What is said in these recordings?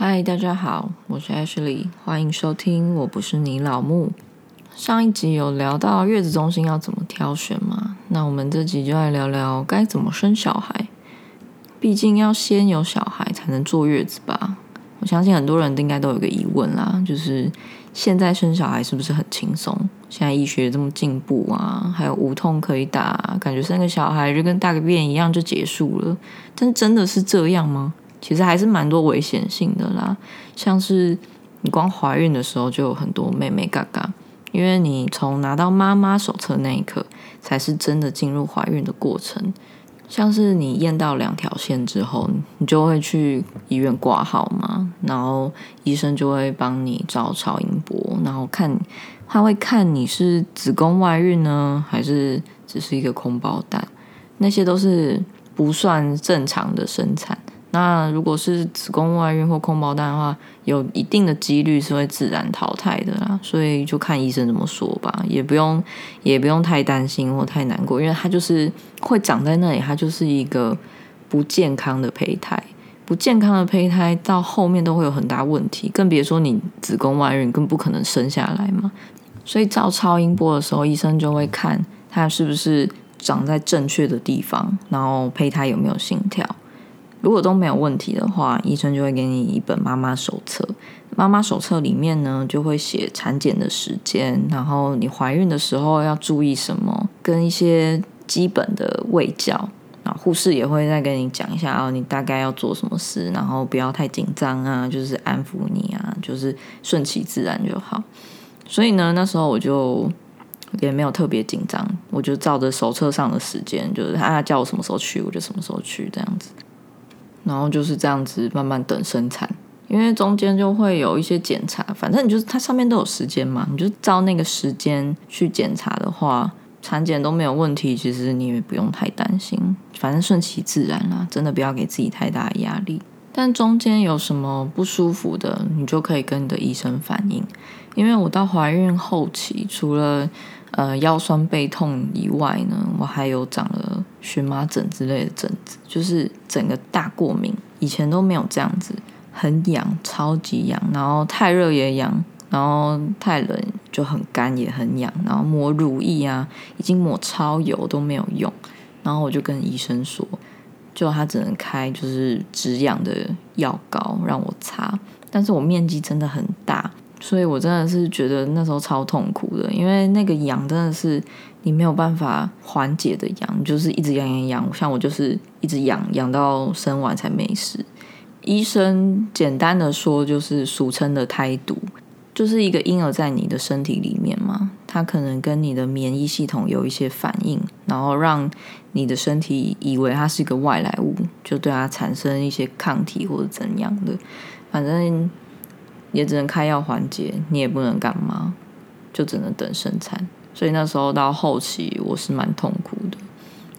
嗨，大家好，我是 Ashley，欢迎收听。我不是你老木。上一集有聊到月子中心要怎么挑选吗？那我们这集就来聊聊该怎么生小孩。毕竟要先有小孩才能坐月子吧？我相信很多人应该都有个疑问啦，就是现在生小孩是不是很轻松？现在医学这么进步啊，还有无痛可以打，感觉生个小孩就跟大个便一样就结束了。但真的是这样吗？其实还是蛮多危险性的啦，像是你光怀孕的时候就有很多妹妹嘎嘎。因为你从拿到妈妈手册那一刻，才是真的进入怀孕的过程。像是你验到两条线之后，你就会去医院挂号嘛，然后医生就会帮你照超音波，然后看他会看你是子宫外孕呢，还是只是一个空包蛋，那些都是不算正常的生产。那如果是子宫外孕或空包蛋的话，有一定的几率是会自然淘汰的啦，所以就看医生怎么说吧，也不用也不用太担心或太难过，因为它就是会长在那里，它就是一个不健康的胚胎，不健康的胚胎到后面都会有很大问题，更别说你子宫外孕更不可能生下来嘛。所以照超音波的时候，医生就会看它是不是长在正确的地方，然后胚胎有没有心跳。如果都没有问题的话，医生就会给你一本妈妈手册。妈妈手册里面呢，就会写产检的时间，然后你怀孕的时候要注意什么，跟一些基本的喂教。然后护士也会再跟你讲一下哦，你大概要做什么事，然后不要太紧张啊，就是安抚你啊，就是顺其自然就好。所以呢，那时候我就也没有特别紧张，我就照着手册上的时间，就是他叫我什么时候去，我就什么时候去这样子。然后就是这样子慢慢等生产，因为中间就会有一些检查，反正你就是它上面都有时间嘛，你就照那个时间去检查的话，产检都没有问题，其实你也不用太担心，反正顺其自然啦，真的不要给自己太大的压力。但中间有什么不舒服的，你就可以跟你的医生反映。因为我到怀孕后期，除了呃腰酸背痛以外呢，我还有长了荨麻疹之类的疹子，就是整个大过敏。以前都没有这样子，很痒，超级痒，然后太热也痒，然后太冷就很干也很痒，然后抹乳液啊，已经抹超油都没有用。然后我就跟医生说，就他只能开就是止痒的药膏让我擦，但是我面积真的很大。所以我真的是觉得那时候超痛苦的，因为那个痒真的是你没有办法缓解的痒，就是一直痒痒痒。像我就是一直痒痒到生完才没事。医生简单的说，就是俗称的胎毒，就是一个婴儿在你的身体里面嘛，它可能跟你的免疫系统有一些反应，然后让你的身体以为它是一个外来物，就对它产生一些抗体或者怎样的，反正。也只能开药缓解，你也不能干嘛，就只能等生产。所以那时候到后期，我是蛮痛苦的，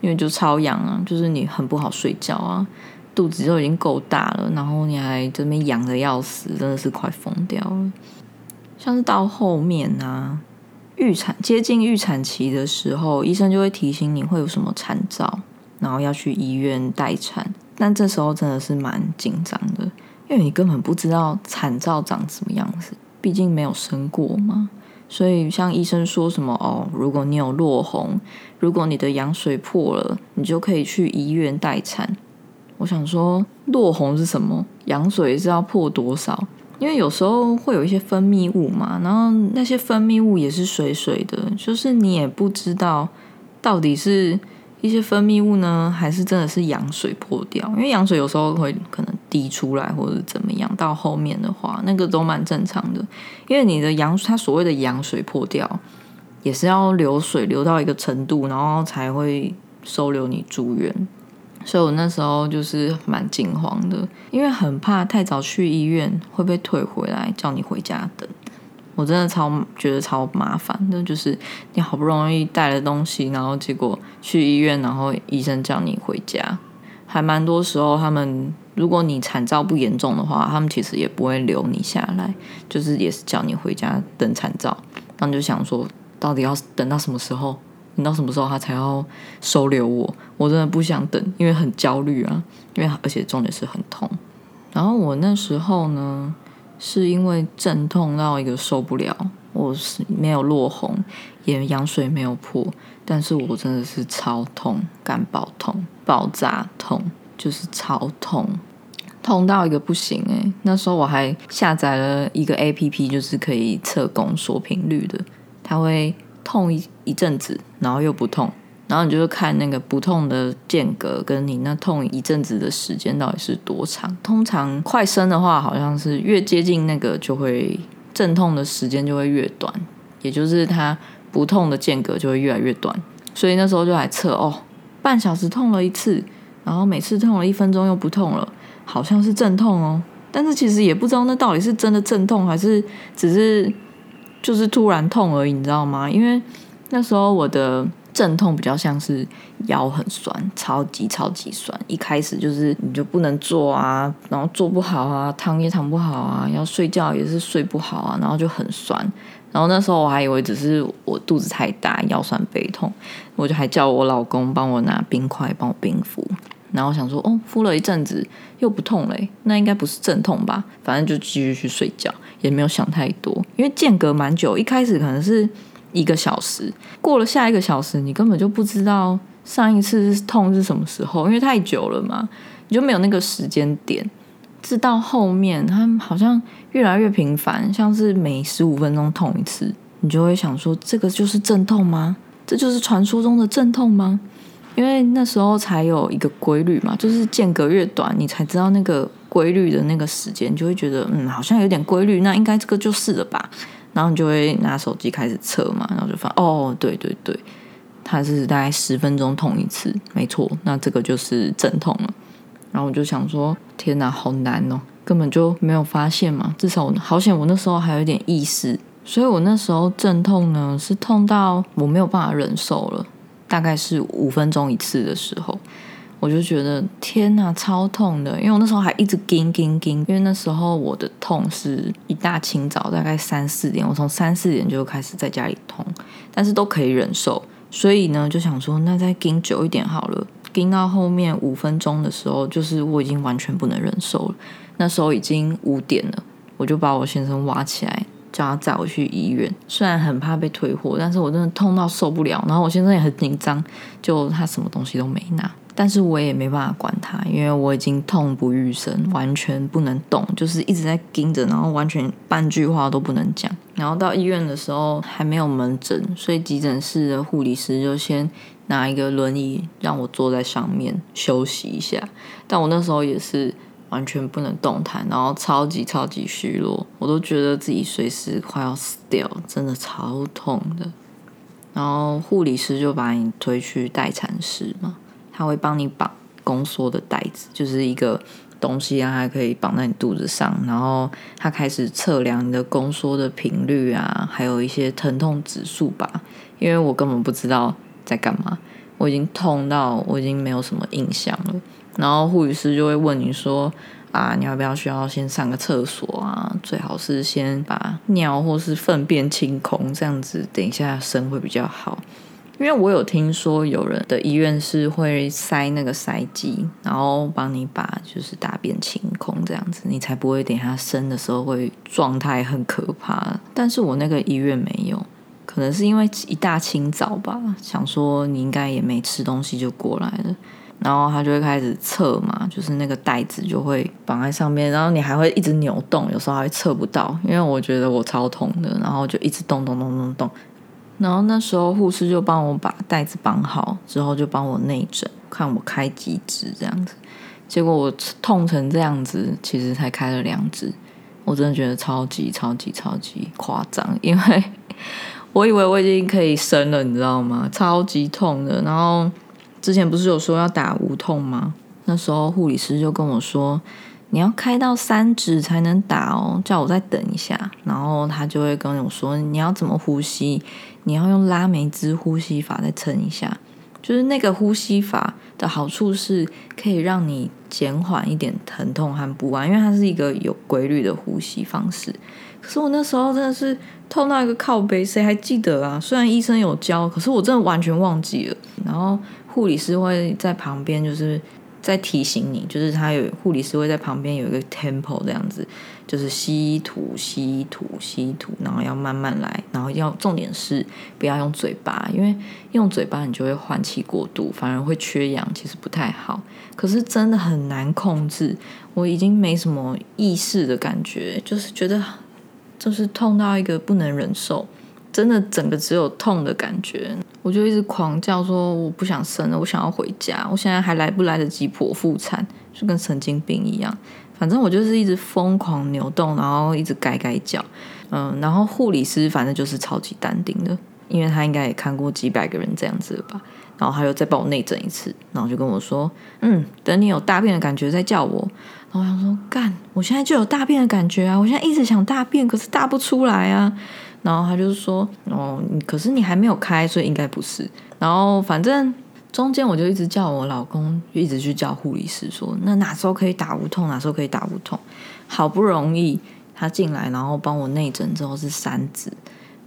因为就超痒啊，就是你很不好睡觉啊，肚子就已经够大了，然后你还这边痒的要死，真的是快疯掉了。像是到后面啊，预产接近预产期的时候，医生就会提醒你会有什么产兆，然后要去医院待产。但这时候真的是蛮紧张的。因为你根本不知道产照长什么样子，毕竟没有生过嘛。所以像医生说什么哦，如果你有落红，如果你的羊水破了，你就可以去医院待产。我想说，落红是什么？羊水是要破多少？因为有时候会有一些分泌物嘛，然后那些分泌物也是水水的，就是你也不知道到底是。一些分泌物呢，还是真的是羊水破掉？因为羊水有时候会可能滴出来，或者怎么样。到后面的话，那个都蛮正常的。因为你的羊，它所谓的羊水破掉，也是要流水流到一个程度，然后才会收留你住院。所以我那时候就是蛮惊慌的，因为很怕太早去医院会被退回来，叫你回家等。我真的超觉得超麻烦的，就是你好不容易带了东西，然后结果去医院，然后医生叫你回家，还蛮多时候他们如果你产兆不严重的话，他们其实也不会留你下来，就是也是叫你回家等产兆。然后就想说，到底要等到什么时候？等到什么时候他才要收留我？我真的不想等，因为很焦虑啊，因为而且重点是很痛。然后我那时候呢，是因为阵痛到一个受不了，我是没有落红，也羊水没有破，但是我真的是超痛，干爆痛，爆炸痛，就是超痛，痛到一个不行诶，那时候我还下载了一个 A P P，就是可以测宫缩频率的，它会痛一一阵子，然后又不痛。然后你就看那个不痛的间隔，跟你那痛一阵子的时间到底是多长。通常快生的话，好像是越接近那个就会阵痛的时间就会越短，也就是它不痛的间隔就会越来越短。所以那时候就来测哦，半小时痛了一次，然后每次痛了一分钟又不痛了，好像是阵痛哦。但是其实也不知道那到底是真的阵痛，还是只是就是突然痛而已，你知道吗？因为那时候我的。阵痛比较像是腰很酸，超级超级酸。一开始就是你就不能坐啊，然后坐不好啊，躺也躺不好啊，要睡觉也是睡不好啊，然后就很酸。然后那时候我还以为只是我肚子太大，腰酸背痛，我就还叫我老公帮我拿冰块帮我冰敷。然后想说，哦，敷了一阵子又不痛嘞，那应该不是阵痛吧？反正就继续去睡觉，也没有想太多，因为间隔蛮久，一开始可能是。一个小时过了，下一个小时你根本就不知道上一次痛是什么时候，因为太久了嘛，你就没有那个时间点。直到后面，它好像越来越频繁，像是每十五分钟痛一次，你就会想说：这个就是阵痛吗？这就是传说中的阵痛吗？因为那时候才有一个规律嘛，就是间隔越短，你才知道那个规律的那个时间，就会觉得嗯，好像有点规律，那应该这个就是了吧。然后你就会拿手机开始测嘛，然后就发哦，对对对，它是大概十分钟痛一次，没错，那这个就是阵痛了。然后我就想说，天哪，好难哦，根本就没有发现嘛。至少我好险，我那时候还有一点意识，所以我那时候阵痛呢是痛到我没有办法忍受了，大概是五分钟一次的时候。我就觉得天呐，超痛的！因为我那时候还一直盯盯盯，因为那时候我的痛是一大清早，大概三四点，我从三四点就开始在家里痛，但是都可以忍受，所以呢就想说，那再盯久一点好了。盯到后面五分钟的时候，就是我已经完全不能忍受了。那时候已经五点了，我就把我先生挖起来，叫他载我去医院。虽然很怕被退货，但是我真的痛到受不了。然后我先生也很紧张，就他什么东西都没拿。但是我也没办法管他，因为我已经痛不欲生，完全不能动，就是一直在盯着，然后完全半句话都不能讲。然后到医院的时候还没有门诊，所以急诊室的护理师就先拿一个轮椅让我坐在上面休息一下。但我那时候也是完全不能动弹，然后超级超级虚弱，我都觉得自己随时快要死掉，真的超痛的。然后护理师就把你推去待产室嘛。他会帮你绑宫缩的带子，就是一个东西啊，还可以绑在你肚子上。然后他开始测量你的宫缩的频率啊，还有一些疼痛指数吧。因为我根本不知道在干嘛，我已经痛到我已经没有什么印象了。然后护理师就会问你说：“啊，你要不要需要先上个厕所啊？最好是先把尿或是粪便清空，这样子等一下生会比较好。”因为我有听说有人的医院是会塞那个塞机，然后帮你把就是大便清空这样子，你才不会等下生的时候会状态很可怕。但是我那个医院没有，可能是因为一大清早吧，想说你应该也没吃东西就过来了，然后他就会开始测嘛，就是那个袋子就会绑在上面，然后你还会一直扭动，有时候还会测不到，因为我觉得我超痛的，然后就一直动动动动动。然后那时候护士就帮我把袋子绑好，之后就帮我内诊，看我开几支这样子。结果我痛成这样子，其实才开了两支，我真的觉得超级超级超级夸张，因为 我以为我已经可以生了，你知道吗？超级痛的。然后之前不是有说要打无痛吗？那时候护理师就跟我说。你要开到三指才能打哦，叫我再等一下，然后他就会跟我说你要怎么呼吸，你要用拉梅兹呼吸法再撑一下，就是那个呼吸法的好处是可以让你减缓一点疼痛和不安，因为它是一个有规律的呼吸方式。可是我那时候真的是痛到一个靠背，谁还记得啊？虽然医生有教，可是我真的完全忘记了。然后护理师会在旁边就是。在提醒你，就是他有护理师会在旁边有一个 tempo 这样子，就是吸吐吸吐吸吐，然后要慢慢来，然后要重点是不要用嘴巴，因为用嘴巴你就会换气过度，反而会缺氧，其实不太好。可是真的很难控制，我已经没什么意识的感觉，就是觉得就是痛到一个不能忍受。真的整个只有痛的感觉，我就一直狂叫说我不想生了，我想要回家。我现在还来不来得及剖腹产，就跟神经病一样。反正我就是一直疯狂扭动，然后一直改改脚。嗯，然后护理师反正就是超级淡定的，因为他应该也看过几百个人这样子吧。然后他又再帮我内诊一次，然后就跟我说：“嗯，等你有大便的感觉再叫我。”然后我想说：“干，我现在就有大便的感觉啊！我现在一直想大便，可是大不出来啊。”然后他就说：“哦，可是你还没有开，所以应该不是。”然后反正中间我就一直叫我老公，一直去叫护理师说：“那哪时候可以打无痛？哪时候可以打无痛？”好不容易他进来，然后帮我内诊之后是三指，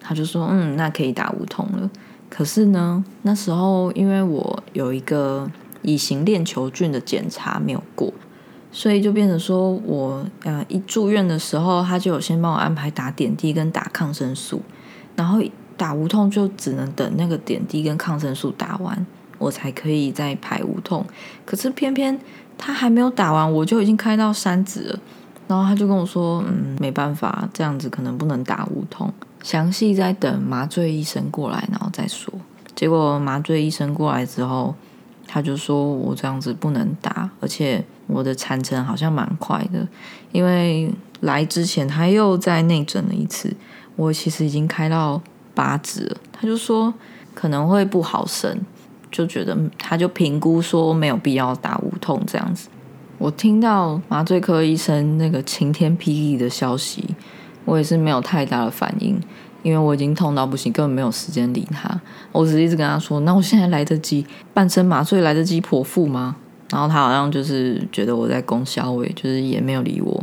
他就说：“嗯，那可以打无痛了。”可是呢，那时候因为我有一个乙型链球菌的检查没有过。所以就变成说，我呃一住院的时候，他就有先帮我安排打点滴跟打抗生素，然后打无痛就只能等那个点滴跟抗生素打完，我才可以再排无痛。可是偏偏他还没有打完，我就已经开到三指了，然后他就跟我说，嗯，没办法，这样子可能不能打无痛，详细在等麻醉医生过来，然后再说。结果麻醉医生过来之后。他就说我这样子不能打，而且我的产程好像蛮快的，因为来之前他又在内诊了一次，我其实已经开到八指了。他就说可能会不好生，就觉得他就评估说没有必要打无痛这样子。我听到麻醉科医生那个晴天霹雳的消息，我也是没有太大的反应。因为我已经痛到不行，根本没有时间理他。我只是一直跟他说：“那我现在来得及半身麻醉，来得及剖腹吗？”然后他好像就是觉得我在攻小伟，就是也没有理我。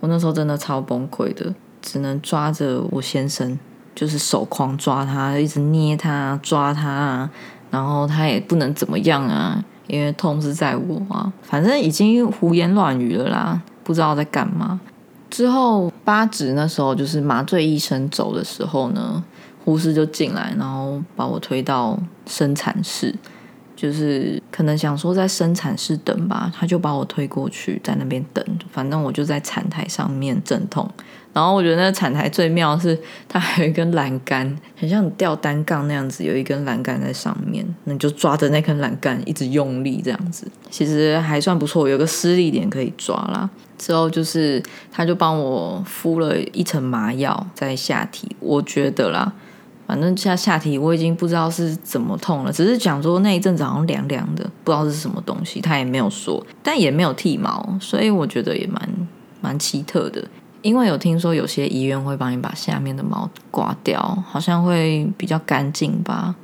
我那时候真的超崩溃的，只能抓着我先生，就是手狂抓他，一直捏他、抓他，然后他也不能怎么样啊，因为痛是在我啊。反正已经胡言乱语了啦，不知道在干嘛。之后八指那时候就是麻醉医生走的时候呢，护士就进来，然后把我推到生产室，就是可能想说在生产室等吧，他就把我推过去在那边等，反正我就在产台上面阵痛。然后我觉得那个产台最妙是，它还有一根栏杆，很像吊单杠那样子，有一根栏杆在上面，那你就抓着那根栏杆一直用力这样子，其实还算不错，有个施力点可以抓啦。之后就是，他就帮我敷了一层麻药在下体，我觉得啦，反正下下体我已经不知道是怎么痛了，只是讲说那一阵子好像凉凉的，不知道是什么东西，他也没有说，但也没有剃毛，所以我觉得也蛮蛮奇特的。因为有听说有些医院会帮你把下面的毛刮掉，好像会比较干净吧。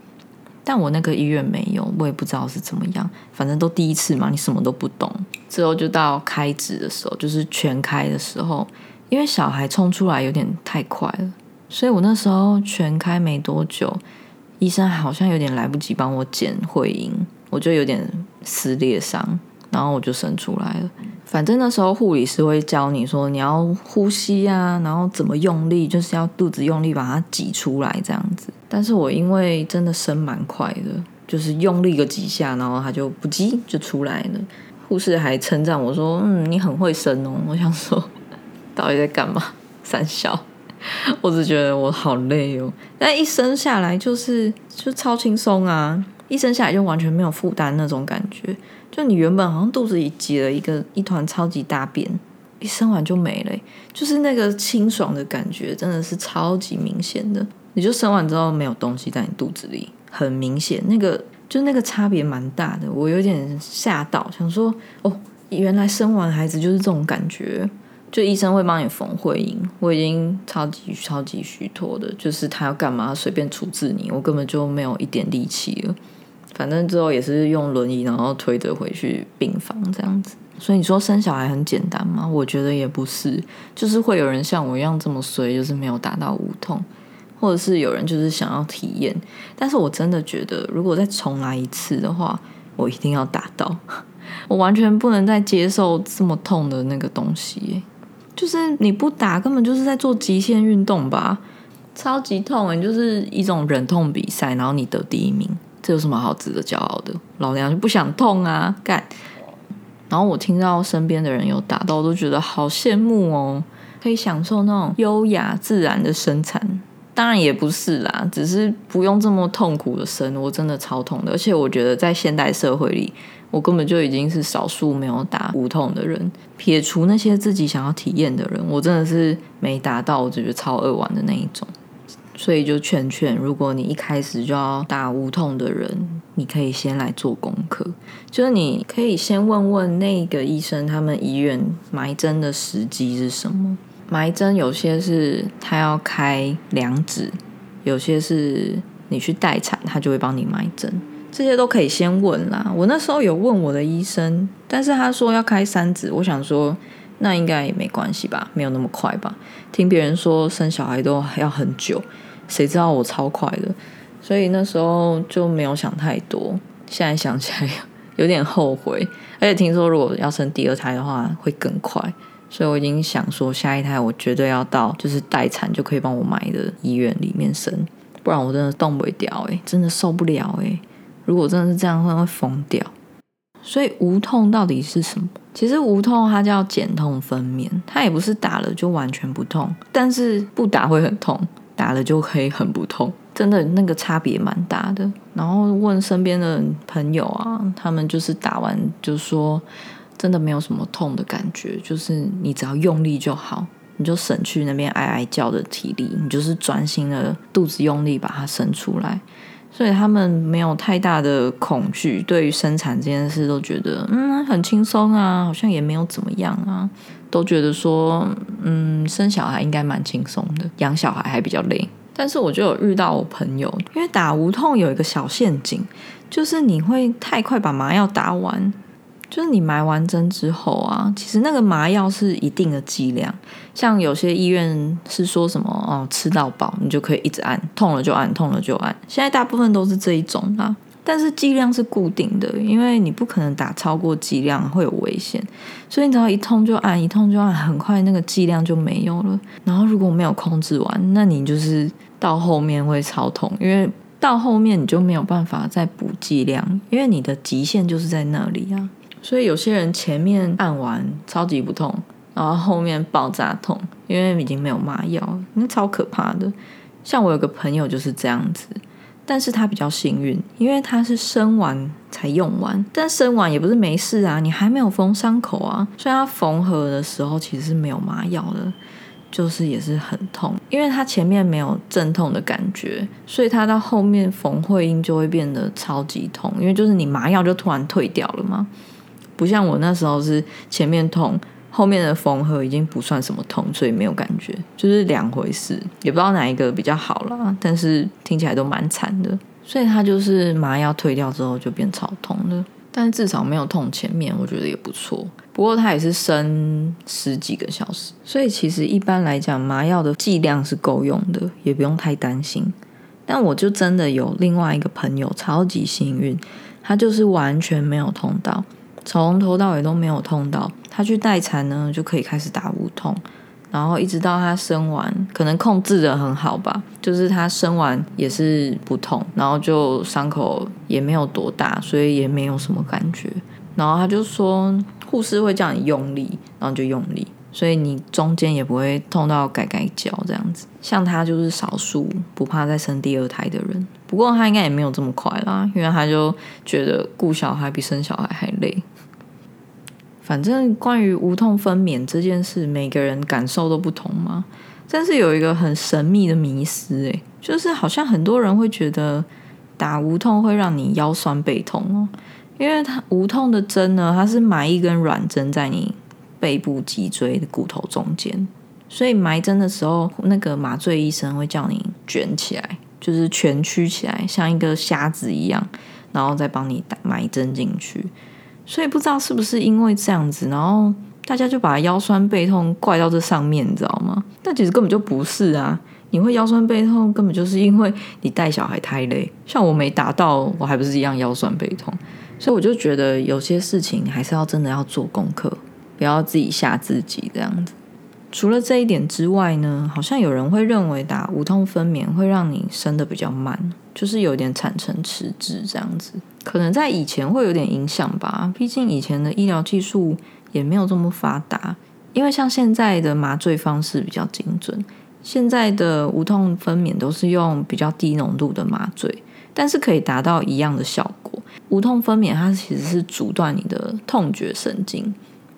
但我那个医院没有，我也不知道是怎么样。反正都第一次嘛，你什么都不懂。之后就到开指的时候，就是全开的时候，因为小孩冲出来有点太快了，所以我那时候全开没多久，医生好像有点来不及帮我剪会阴，我就有点撕裂伤。然后我就生出来了。反正那时候护理师会教你说你要呼吸啊，然后怎么用力，就是要肚子用力把它挤出来这样子。但是我因为真的生蛮快的，就是用力个几下，然后它就不急就出来了。护士还称赞我说：“嗯，你很会生哦。”我想说，到底在干嘛？三笑。我只觉得我好累哦。但一生下来就是就超轻松啊，一生下来就完全没有负担那种感觉。就你原本好像肚子里挤了一个一团超级大便，一生完就没了，就是那个清爽的感觉真的是超级明显的。你就生完之后没有东西在你肚子里，很明显，那个就那个差别蛮大的。我有点吓到，想说哦，原来生完孩子就是这种感觉。就医生会帮你缝会阴，我已经超级超级虚脱的，就是他要干嘛随便处置你，我根本就没有一点力气了。反正之后也是用轮椅，然后推着回去病房这样子。所以你说生小孩很简单吗？我觉得也不是，就是会有人像我一样这么衰，就是没有达到无痛，或者是有人就是想要体验。但是我真的觉得，如果再重来一次的话，我一定要达到。我完全不能再接受这么痛的那个东西。就是你不打，根本就是在做极限运动吧？超级痛，你就是一种忍痛比赛，然后你得第一名，这有什么好值得骄傲的？老娘就不想痛啊，干！然后我听到身边的人有打到，我都觉得好羡慕哦，可以享受那种优雅自然的生产。当然也不是啦，只是不用这么痛苦的生，我真的超痛的。而且我觉得在现代社会里，我根本就已经是少数没有打无痛的人。撇除那些自己想要体验的人，我真的是没达到，我觉得超恶玩的那一种。所以就劝劝，如果你一开始就要打无痛的人，你可以先来做功课，就是你可以先问问那个医生，他们医院埋针的时机是什么。埋针有些是他要开两指，有些是你去待产，他就会帮你埋针，这些都可以先问啦。我那时候有问我的医生，但是他说要开三指，我想说那应该也没关系吧，没有那么快吧。听别人说生小孩都要很久，谁知道我超快的，所以那时候就没有想太多。现在想起来 有点后悔，而且听说如果要生第二胎的话会更快。所以我已经想说，下一胎我绝对要到就是待产就可以帮我买的医院里面生，不然我真的动不掉哎，真的受不了哎。如果真的是这样，会会疯掉。所以无痛到底是什么？其实无痛它叫减痛分娩，它也不是打了就完全不痛，但是不打会很痛，打了就可以很不痛，真的那个差别蛮大的。然后问身边的朋友啊，他们就是打完就说。真的没有什么痛的感觉，就是你只要用力就好，你就省去那边哀哀叫的体力，你就是专心的肚子用力把它生出来。所以他们没有太大的恐惧，对于生产这件事都觉得嗯很轻松啊，好像也没有怎么样啊，都觉得说嗯生小孩应该蛮轻松的，养小孩还比较累。但是我就有遇到我朋友，因为打无痛有一个小陷阱，就是你会太快把麻药打完。就是你埋完针之后啊，其实那个麻药是一定的剂量，像有些医院是说什么哦，吃到饱你就可以一直按，痛了就按，痛了就按。现在大部分都是这一种啦，但是剂量是固定的，因为你不可能打超过剂量会有危险，所以你只要一痛就按，一痛就按，很快那个剂量就没有了。然后如果没有控制完，那你就是到后面会超痛，因为到后面你就没有办法再补剂量，因为你的极限就是在那里啊。所以有些人前面按完超级不痛，然后后面爆炸痛，因为已经没有麻药，那超可怕的。像我有个朋友就是这样子，但是他比较幸运，因为他是生完才用完，但生完也不是没事啊，你还没有缝伤口啊，所以他缝合的时候其实是没有麻药的，就是也是很痛，因为他前面没有阵痛的感觉，所以他到后面缝会阴就会变得超级痛，因为就是你麻药就突然退掉了嘛。不像我那时候是前面痛，后面的缝合已经不算什么痛，所以没有感觉，就是两回事，也不知道哪一个比较好啦，但是听起来都蛮惨的。所以他就是麻药退掉之后就变超痛的，但至少没有痛前面，我觉得也不错。不过他也是生十几个小时，所以其实一般来讲麻药的剂量是够用的，也不用太担心。但我就真的有另外一个朋友超级幸运，他就是完全没有痛到。从头到尾都没有痛到，他去待产呢就可以开始打无痛，然后一直到他生完，可能控制的很好吧，就是他生完也是不痛，然后就伤口也没有多大，所以也没有什么感觉。然后他就说，护士会叫你用力，然后就用力，所以你中间也不会痛到改改脚这样子。像他就是少数不怕再生第二胎的人，不过他应该也没有这么快啦，因为他就觉得顾小孩比生小孩还累。反正关于无痛分娩这件事，每个人感受都不同嘛。但是有一个很神秘的迷思，诶，就是好像很多人会觉得打无痛会让你腰酸背痛哦，因为它无痛的针呢，它是埋一根软针在你背部脊椎的骨头中间，所以埋针的时候，那个麻醉医生会叫你卷起来，就是蜷曲起来，像一个瞎子一样，然后再帮你打埋针进去。所以不知道是不是因为这样子，然后大家就把腰酸背痛怪到这上面，你知道吗？但其实根本就不是啊！你会腰酸背痛，根本就是因为你带小孩太累。像我没达到，我还不是一样腰酸背痛。所以我就觉得有些事情还是要真的要做功课，不要自己吓自己这样子。除了这一点之外呢，好像有人会认为打无痛分娩会让你生的比较慢，就是有点产程迟滞这样子。可能在以前会有点影响吧，毕竟以前的医疗技术也没有这么发达。因为像现在的麻醉方式比较精准，现在的无痛分娩都是用比较低浓度的麻醉，但是可以达到一样的效果。无痛分娩它其实是阻断你的痛觉神经。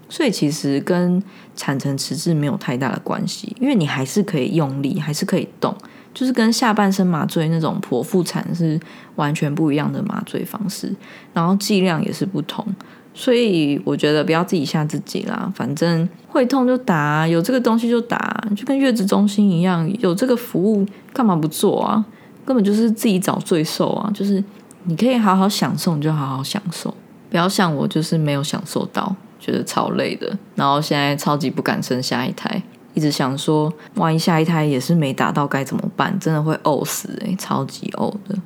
所以其实跟产程迟滞没有太大的关系，因为你还是可以用力，还是可以动，就是跟下半身麻醉那种剖腹产是完全不一样的麻醉方式，然后剂量也是不同。所以我觉得不要自己吓自己啦，反正会痛就打，有这个东西就打，就跟月子中心一样，有这个服务干嘛不做啊？根本就是自己找罪受啊！就是你可以好好享受，你就好好享受，不要像我，就是没有享受到。觉得超累的，然后现在超级不敢生下一胎，一直想说，万一下一胎也是没达到该怎么办？真的会呕死哎，超级呕的。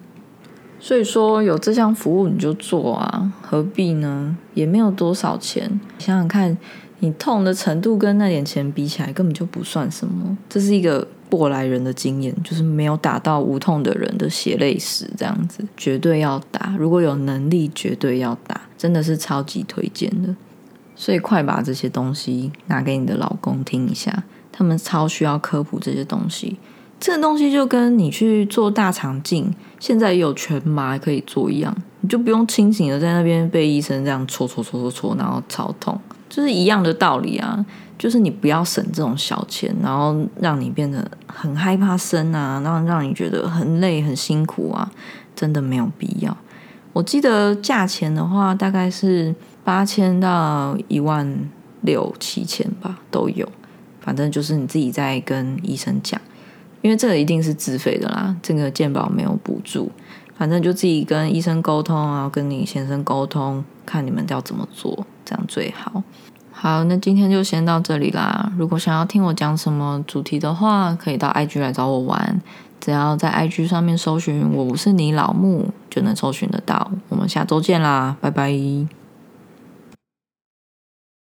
所以说有这项服务你就做啊，何必呢？也没有多少钱，想想看，你痛的程度跟那点钱比起来，根本就不算什么。这是一个过来人的经验，就是没有打到无痛的人的血泪史，这样子绝对要打。如果有能力，绝对要打，真的是超级推荐的。所以快把这些东西拿给你的老公听一下，他们超需要科普这些东西。这个东西就跟你去做大肠镜，现在也有全麻可以做一样，你就不用清醒的在那边被医生这样戳戳戳戳戳，然后超痛，就是一样的道理啊。就是你不要省这种小钱，然后让你变得很害怕生啊，然后让你觉得很累很辛苦啊，真的没有必要。我记得价钱的话，大概是。八千到一万六七千吧，都有。反正就是你自己在跟医生讲，因为这个一定是自费的啦，这个健保没有补助。反正就自己跟医生沟通啊，跟你先生沟通，看你们要怎么做，这样最好。好，那今天就先到这里啦。如果想要听我讲什么主题的话，可以到 IG 来找我玩。只要在 IG 上面搜寻“我不是你老木”，就能搜寻得到。我们下周见啦，拜拜。